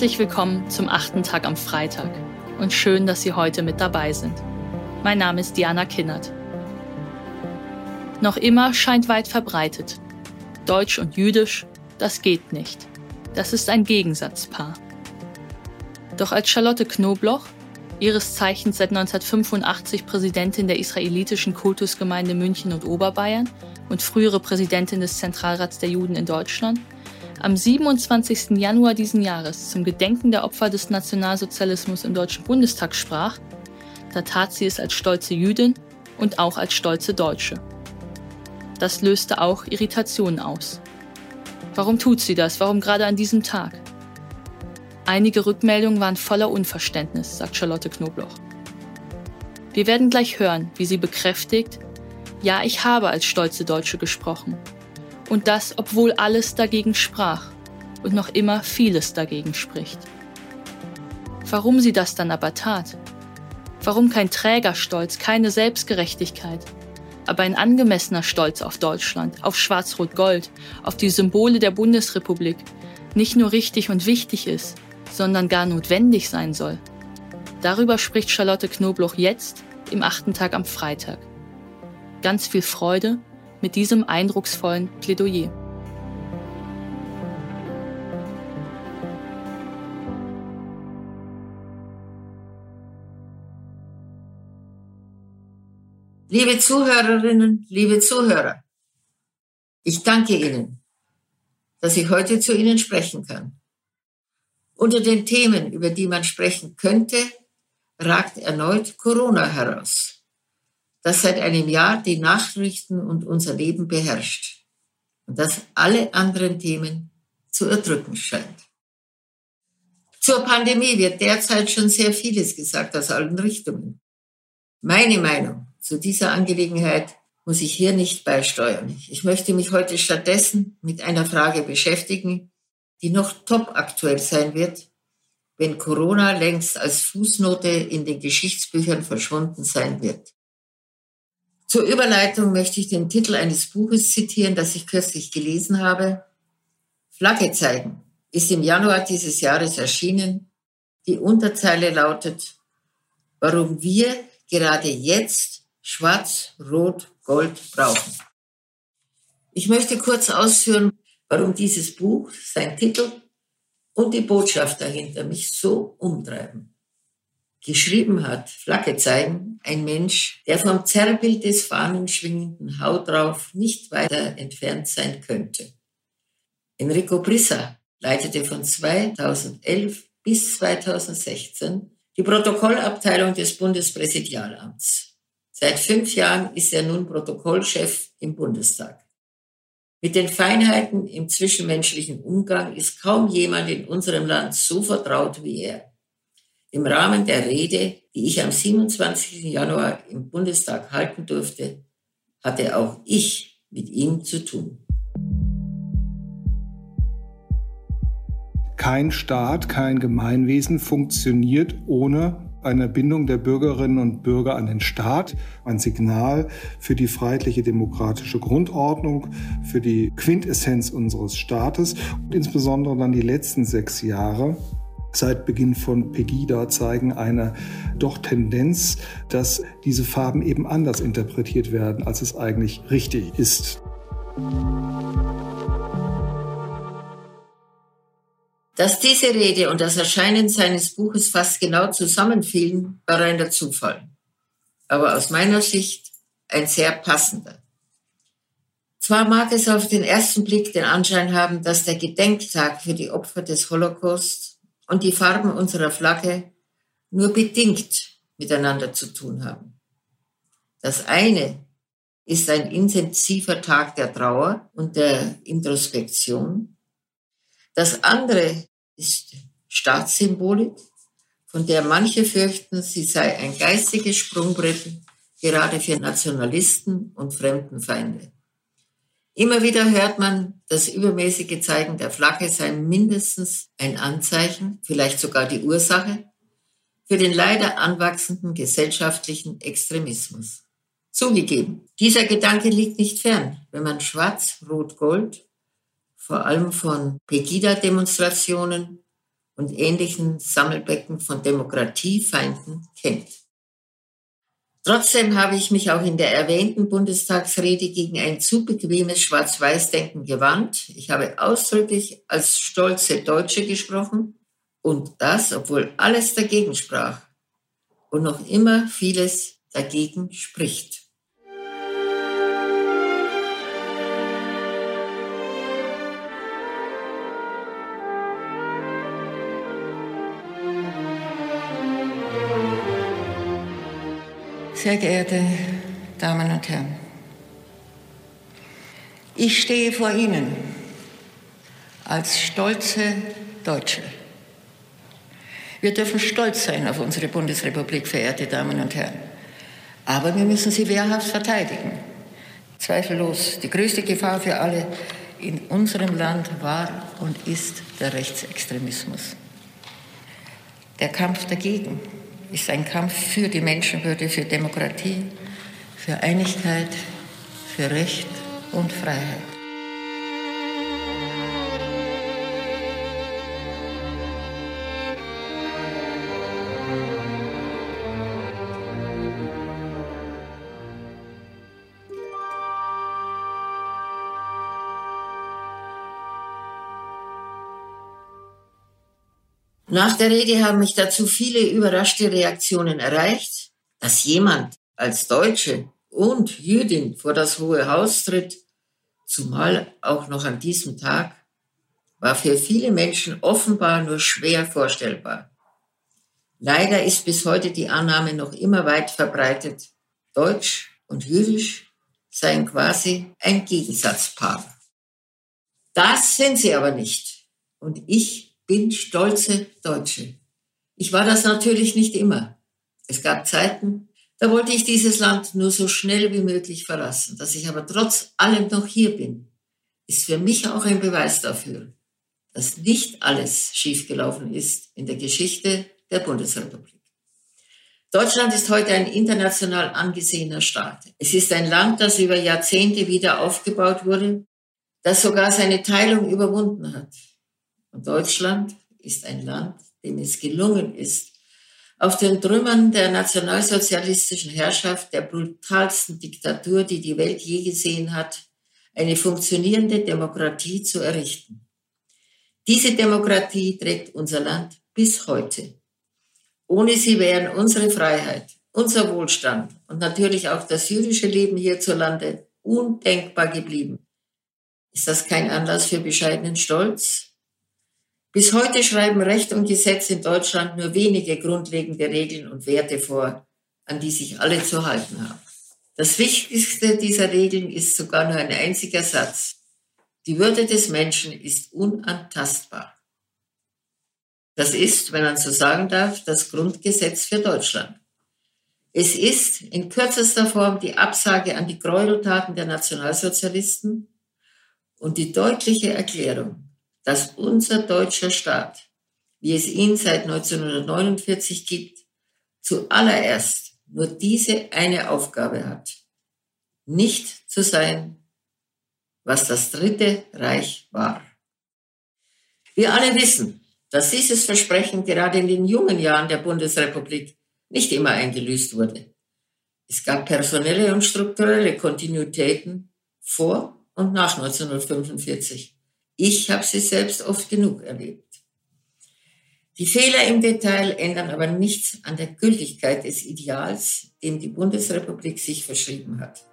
Herzlich willkommen zum achten Tag am Freitag und schön, dass Sie heute mit dabei sind. Mein Name ist Diana Kinnert. Noch immer scheint weit verbreitet. Deutsch und Jüdisch, das geht nicht. Das ist ein Gegensatzpaar. Doch als Charlotte Knobloch, ihres Zeichens seit 1985 Präsidentin der israelitischen Kultusgemeinde München und Oberbayern und frühere Präsidentin des Zentralrats der Juden in Deutschland, am 27. Januar diesen Jahres zum Gedenken der Opfer des Nationalsozialismus im Deutschen Bundestag sprach, da tat sie es als stolze Jüdin und auch als stolze Deutsche. Das löste auch Irritationen aus. Warum tut sie das? Warum gerade an diesem Tag? Einige Rückmeldungen waren voller Unverständnis, sagt Charlotte Knobloch. Wir werden gleich hören, wie sie bekräftigt, ja, ich habe als stolze Deutsche gesprochen und das, obwohl alles dagegen sprach und noch immer vieles dagegen spricht. Warum sie das dann aber tat? Warum kein Trägerstolz, keine Selbstgerechtigkeit, aber ein angemessener Stolz auf Deutschland, auf Schwarz-Rot-Gold, auf die Symbole der Bundesrepublik nicht nur richtig und wichtig ist, sondern gar notwendig sein soll? Darüber spricht Charlotte Knobloch jetzt im achten Tag am Freitag. Ganz viel Freude mit diesem eindrucksvollen Plädoyer. Liebe Zuhörerinnen, liebe Zuhörer, ich danke Ihnen, dass ich heute zu Ihnen sprechen kann. Unter den Themen, über die man sprechen könnte, ragt erneut Corona heraus das seit einem Jahr die Nachrichten und unser Leben beherrscht und das alle anderen Themen zu erdrücken scheint. Zur Pandemie wird derzeit schon sehr vieles gesagt aus allen Richtungen. Meine Meinung zu dieser Angelegenheit muss ich hier nicht beisteuern. Ich möchte mich heute stattdessen mit einer Frage beschäftigen, die noch top aktuell sein wird, wenn Corona längst als Fußnote in den Geschichtsbüchern verschwunden sein wird. Zur Überleitung möchte ich den Titel eines Buches zitieren, das ich kürzlich gelesen habe. Flagge zeigen ist im Januar dieses Jahres erschienen. Die Unterzeile lautet, warum wir gerade jetzt Schwarz, Rot, Gold brauchen. Ich möchte kurz ausführen, warum dieses Buch, sein Titel und die Botschaft dahinter mich so umtreiben geschrieben hat, Flagge zeigen, ein Mensch, der vom Zerrbild des fahnenschwingenden Haut drauf nicht weiter entfernt sein könnte. Enrico Brissa leitete von 2011 bis 2016 die Protokollabteilung des Bundespräsidialamts. Seit fünf Jahren ist er nun Protokollchef im Bundestag. Mit den Feinheiten im zwischenmenschlichen Umgang ist kaum jemand in unserem Land so vertraut wie er. Im Rahmen der Rede, die ich am 27. Januar im Bundestag halten durfte, hatte auch ich mit ihm zu tun. Kein Staat, kein Gemeinwesen funktioniert ohne eine Bindung der Bürgerinnen und Bürger an den Staat, ein Signal für die freiheitliche demokratische Grundordnung, für die Quintessenz unseres Staates und insbesondere dann die letzten sechs Jahre seit Beginn von Pegida zeigen eine doch Tendenz, dass diese Farben eben anders interpretiert werden, als es eigentlich richtig ist. Dass diese Rede und das Erscheinen seines Buches fast genau zusammenfielen, war reiner Zufall. Aber aus meiner Sicht ein sehr passender. Zwar mag es auf den ersten Blick den Anschein haben, dass der Gedenktag für die Opfer des Holocaust und die Farben unserer Flagge nur bedingt miteinander zu tun haben. Das eine ist ein intensiver Tag der Trauer und der Introspektion. Das andere ist Staatssymbolik, von der manche fürchten, sie sei ein geistiges Sprungbrett gerade für Nationalisten und Fremdenfeinde. Immer wieder hört man, das übermäßige Zeigen der Flagge sei mindestens ein Anzeichen, vielleicht sogar die Ursache für den leider anwachsenden gesellschaftlichen Extremismus. Zugegeben, dieser Gedanke liegt nicht fern, wenn man Schwarz, Rot, Gold, vor allem von Pegida-Demonstrationen und ähnlichen Sammelbecken von Demokratiefeinden kennt. Trotzdem habe ich mich auch in der erwähnten Bundestagsrede gegen ein zu bequemes Schwarz-Weiß-Denken gewandt. Ich habe ausdrücklich als stolze Deutsche gesprochen und das, obwohl alles dagegen sprach und noch immer vieles dagegen spricht. Sehr geehrte Damen und Herren, ich stehe vor Ihnen als stolze Deutsche. Wir dürfen stolz sein auf unsere Bundesrepublik, verehrte Damen und Herren. Aber wir müssen sie wehrhaft verteidigen. Zweifellos, die größte Gefahr für alle in unserem Land war und ist der Rechtsextremismus. Der Kampf dagegen ist ein Kampf für die Menschenwürde, für Demokratie, für Einigkeit, für Recht und Freiheit. Nach der Rede haben mich dazu viele überraschte Reaktionen erreicht, dass jemand als Deutsche und Jüdin vor das Hohe Haus tritt, zumal auch noch an diesem Tag, war für viele Menschen offenbar nur schwer vorstellbar. Leider ist bis heute die Annahme noch immer weit verbreitet, Deutsch und Jüdisch seien quasi ein Gegensatzpaar. Das sind sie aber nicht. Und ich bin stolze Deutsche. Ich war das natürlich nicht immer. Es gab Zeiten, da wollte ich dieses Land nur so schnell wie möglich verlassen. Dass ich aber trotz allem noch hier bin, ist für mich auch ein Beweis dafür, dass nicht alles schiefgelaufen ist in der Geschichte der Bundesrepublik. Deutschland ist heute ein international angesehener Staat. Es ist ein Land, das über Jahrzehnte wieder aufgebaut wurde, das sogar seine Teilung überwunden hat. Und Deutschland ist ein Land, dem es gelungen ist, auf den Trümmern der nationalsozialistischen Herrschaft, der brutalsten Diktatur, die die Welt je gesehen hat, eine funktionierende Demokratie zu errichten. Diese Demokratie trägt unser Land bis heute. Ohne sie wären unsere Freiheit, unser Wohlstand und natürlich auch das jüdische Leben hierzulande undenkbar geblieben. Ist das kein Anlass für bescheidenen Stolz? Bis heute schreiben Recht und Gesetz in Deutschland nur wenige grundlegende Regeln und Werte vor, an die sich alle zu halten haben. Das Wichtigste dieser Regeln ist sogar nur ein einziger Satz. Die Würde des Menschen ist unantastbar. Das ist, wenn man so sagen darf, das Grundgesetz für Deutschland. Es ist in kürzester Form die Absage an die Gräueltaten der Nationalsozialisten und die deutliche Erklärung, dass unser deutscher Staat, wie es ihn seit 1949 gibt, zuallererst nur diese eine Aufgabe hat, nicht zu sein, was das Dritte Reich war. Wir alle wissen, dass dieses Versprechen gerade in den jungen Jahren der Bundesrepublik nicht immer eingelöst wurde. Es gab personelle und strukturelle Kontinuitäten vor und nach 1945. Ich habe sie selbst oft genug erlebt. Die Fehler im Detail ändern aber nichts an der Gültigkeit des Ideals, dem die Bundesrepublik sich verschrieben hat.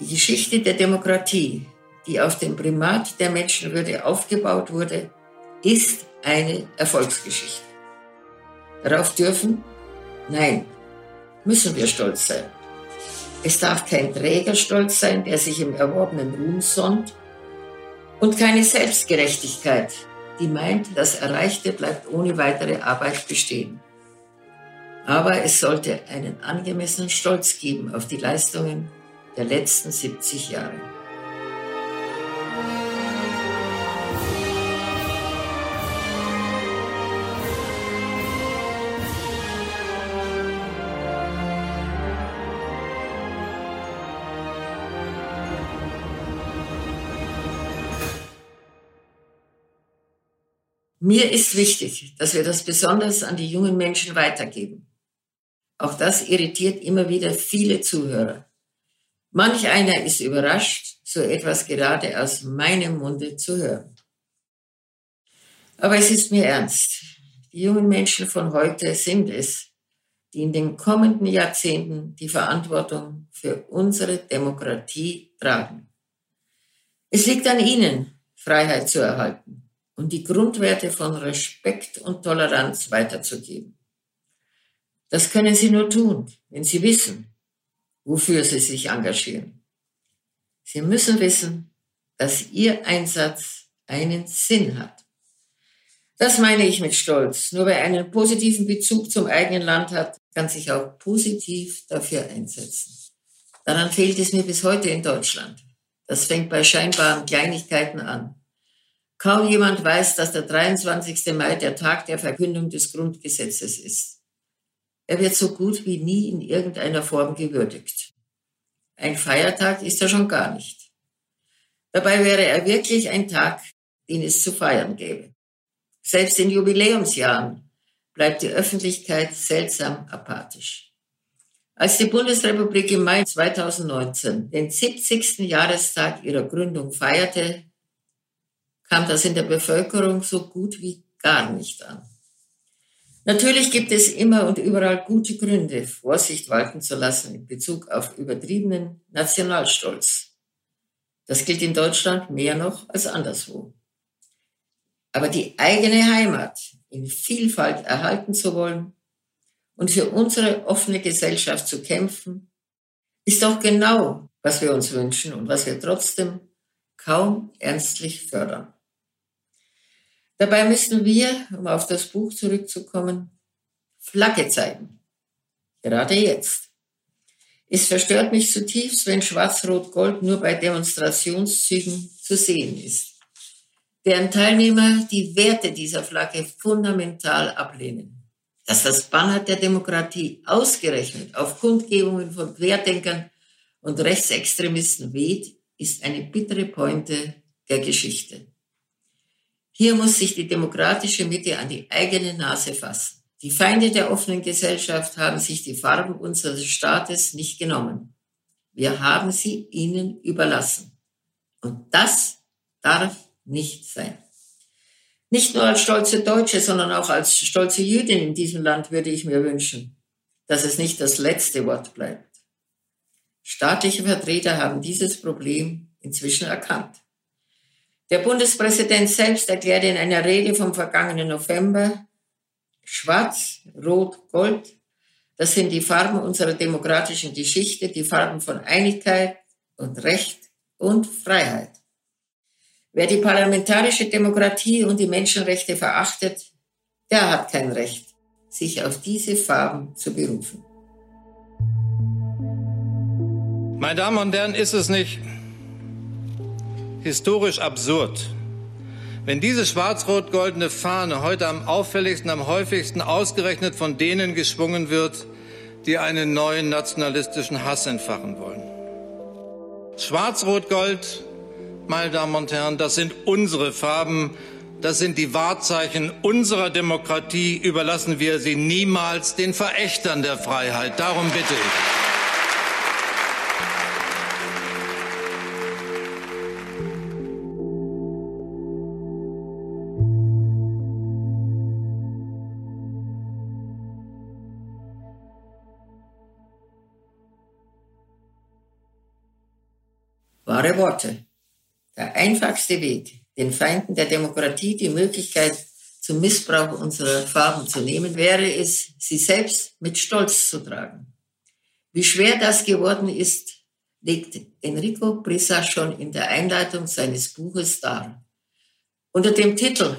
Die Geschichte der Demokratie, die auf dem Primat der Menschenwürde aufgebaut wurde, ist eine Erfolgsgeschichte. Darauf dürfen, nein, müssen wir stolz sein. Es darf kein Trägerstolz sein, der sich im erworbenen Ruhm sonnt, und keine Selbstgerechtigkeit, die meint, das Erreichte bleibt ohne weitere Arbeit bestehen. Aber es sollte einen angemessenen Stolz geben auf die Leistungen der letzten 70 Jahre. Mir ist wichtig, dass wir das besonders an die jungen Menschen weitergeben. Auch das irritiert immer wieder viele Zuhörer. Manch einer ist überrascht, so etwas gerade aus meinem Munde zu hören. Aber es ist mir ernst. Die jungen Menschen von heute sind es, die in den kommenden Jahrzehnten die Verantwortung für unsere Demokratie tragen. Es liegt an ihnen, Freiheit zu erhalten und die Grundwerte von Respekt und Toleranz weiterzugeben. Das können sie nur tun, wenn sie wissen, wofür sie sich engagieren. Sie müssen wissen, dass ihr Einsatz einen Sinn hat. Das meine ich mit Stolz. Nur wer einen positiven Bezug zum eigenen Land hat, kann sich auch positiv dafür einsetzen. Daran fehlt es mir bis heute in Deutschland. Das fängt bei scheinbaren Kleinigkeiten an. Kaum jemand weiß, dass der 23. Mai der Tag der Verkündung des Grundgesetzes ist. Er wird so gut wie nie in irgendeiner Form gewürdigt. Ein Feiertag ist er schon gar nicht. Dabei wäre er wirklich ein Tag, den es zu feiern gäbe. Selbst in Jubiläumsjahren bleibt die Öffentlichkeit seltsam apathisch. Als die Bundesrepublik im Mai 2019 den 70. Jahrestag ihrer Gründung feierte, kam das in der Bevölkerung so gut wie gar nicht an. Natürlich gibt es immer und überall gute Gründe, Vorsicht walten zu lassen in Bezug auf übertriebenen Nationalstolz. Das gilt in Deutschland mehr noch als anderswo. Aber die eigene Heimat in Vielfalt erhalten zu wollen und für unsere offene Gesellschaft zu kämpfen, ist doch genau, was wir uns wünschen und was wir trotzdem kaum ernstlich fördern. Dabei müssen wir, um auf das Buch zurückzukommen, Flagge zeigen. Gerade jetzt. Es verstört mich zutiefst, wenn Schwarz-Rot-Gold nur bei Demonstrationszügen zu sehen ist deren Teilnehmer die Werte dieser Flagge fundamental ablehnen. Dass das Banner der Demokratie ausgerechnet auf Kundgebungen von Querdenkern und Rechtsextremisten weht, ist eine bittere Pointe der Geschichte. Hier muss sich die demokratische Mitte an die eigene Nase fassen. Die Feinde der offenen Gesellschaft haben sich die Farben unseres Staates nicht genommen. Wir haben sie ihnen überlassen. Und das darf nicht sein. Nicht nur als stolze Deutsche, sondern auch als stolze Jüdin in diesem Land würde ich mir wünschen, dass es nicht das letzte Wort bleibt. Staatliche Vertreter haben dieses Problem inzwischen erkannt. Der Bundespräsident selbst erklärte in einer Rede vom vergangenen November, Schwarz, Rot, Gold, das sind die Farben unserer demokratischen Geschichte, die Farben von Einigkeit und Recht und Freiheit. Wer die parlamentarische Demokratie und die Menschenrechte verachtet, der hat kein Recht, sich auf diese Farben zu berufen. Meine Damen und Herren, ist es nicht historisch absurd, wenn diese schwarz-rot-goldene Fahne heute am auffälligsten, am häufigsten ausgerechnet von denen geschwungen wird, die einen neuen nationalistischen Hass entfachen wollen. Schwarz-rot-gold meine Damen und Herren, das sind unsere Farben, das sind die Wahrzeichen unserer Demokratie. Überlassen wir sie niemals den Verächtern der Freiheit. Darum bitte ich. Worte. Der einfachste Weg, den Feinden der Demokratie die Möglichkeit zum Missbrauch unserer Farben zu nehmen, wäre es, sie selbst mit Stolz zu tragen. Wie schwer das geworden ist, legt Enrico Brissa schon in der Einleitung seines Buches dar. Unter dem Titel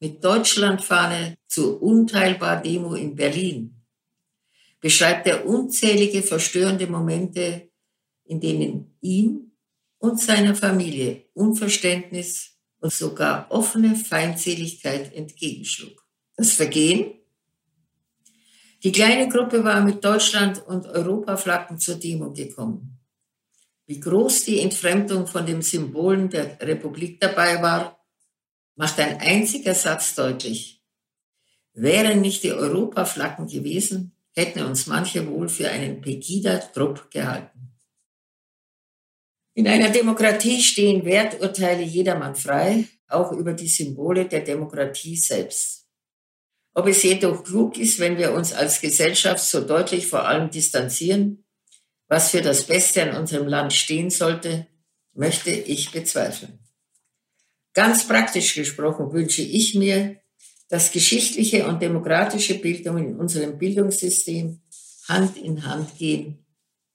Mit Deutschlandfahne zur unteilbar Demo in Berlin beschreibt er unzählige verstörende Momente, in denen ihm und seiner Familie Unverständnis und sogar offene Feindseligkeit entgegenschlug. Das Vergehen? Die kleine Gruppe war mit Deutschland- und Europaflaggen zur Demo gekommen. Wie groß die Entfremdung von den Symbolen der Republik dabei war, macht ein einziger Satz deutlich. Wären nicht die Europaflaggen gewesen, hätten uns manche wohl für einen Pegida-Trupp gehalten. In einer Demokratie stehen Werturteile jedermann frei, auch über die Symbole der Demokratie selbst. Ob es jedoch klug ist, wenn wir uns als Gesellschaft so deutlich vor allem distanzieren, was für das Beste an unserem Land stehen sollte, möchte ich bezweifeln. Ganz praktisch gesprochen wünsche ich mir, dass geschichtliche und demokratische Bildung in unserem Bildungssystem Hand in Hand gehen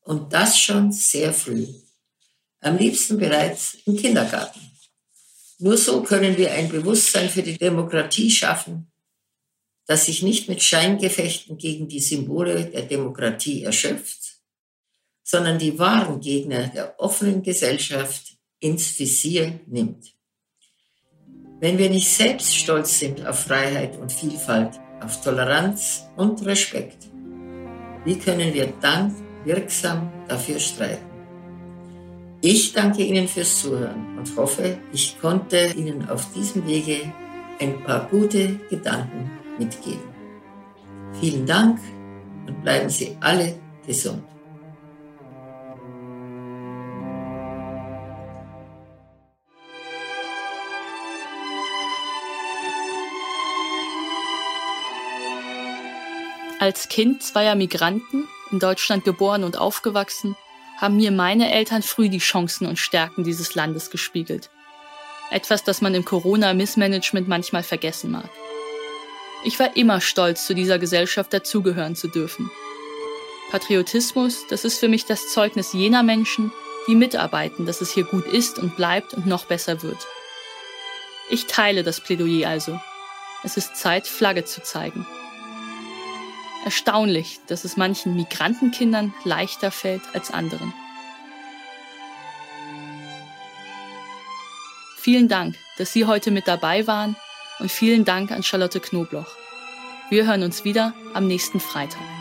und das schon sehr früh. Am liebsten bereits im Kindergarten. Nur so können wir ein Bewusstsein für die Demokratie schaffen, das sich nicht mit Scheingefechten gegen die Symbole der Demokratie erschöpft, sondern die wahren Gegner der offenen Gesellschaft ins Visier nimmt. Wenn wir nicht selbst stolz sind auf Freiheit und Vielfalt, auf Toleranz und Respekt, wie können wir dann wirksam dafür streiten? Ich danke Ihnen fürs Zuhören und hoffe, ich konnte Ihnen auf diesem Wege ein paar gute Gedanken mitgeben. Vielen Dank und bleiben Sie alle gesund. Als Kind zweier Migranten, in Deutschland geboren und aufgewachsen, haben mir meine Eltern früh die Chancen und Stärken dieses Landes gespiegelt. Etwas, das man im Corona-Missmanagement manchmal vergessen mag. Ich war immer stolz, zu dieser Gesellschaft dazugehören zu dürfen. Patriotismus, das ist für mich das Zeugnis jener Menschen, die mitarbeiten, dass es hier gut ist und bleibt und noch besser wird. Ich teile das Plädoyer also. Es ist Zeit, Flagge zu zeigen. Erstaunlich, dass es manchen Migrantenkindern leichter fällt als anderen. Vielen Dank, dass Sie heute mit dabei waren und vielen Dank an Charlotte Knobloch. Wir hören uns wieder am nächsten Freitag.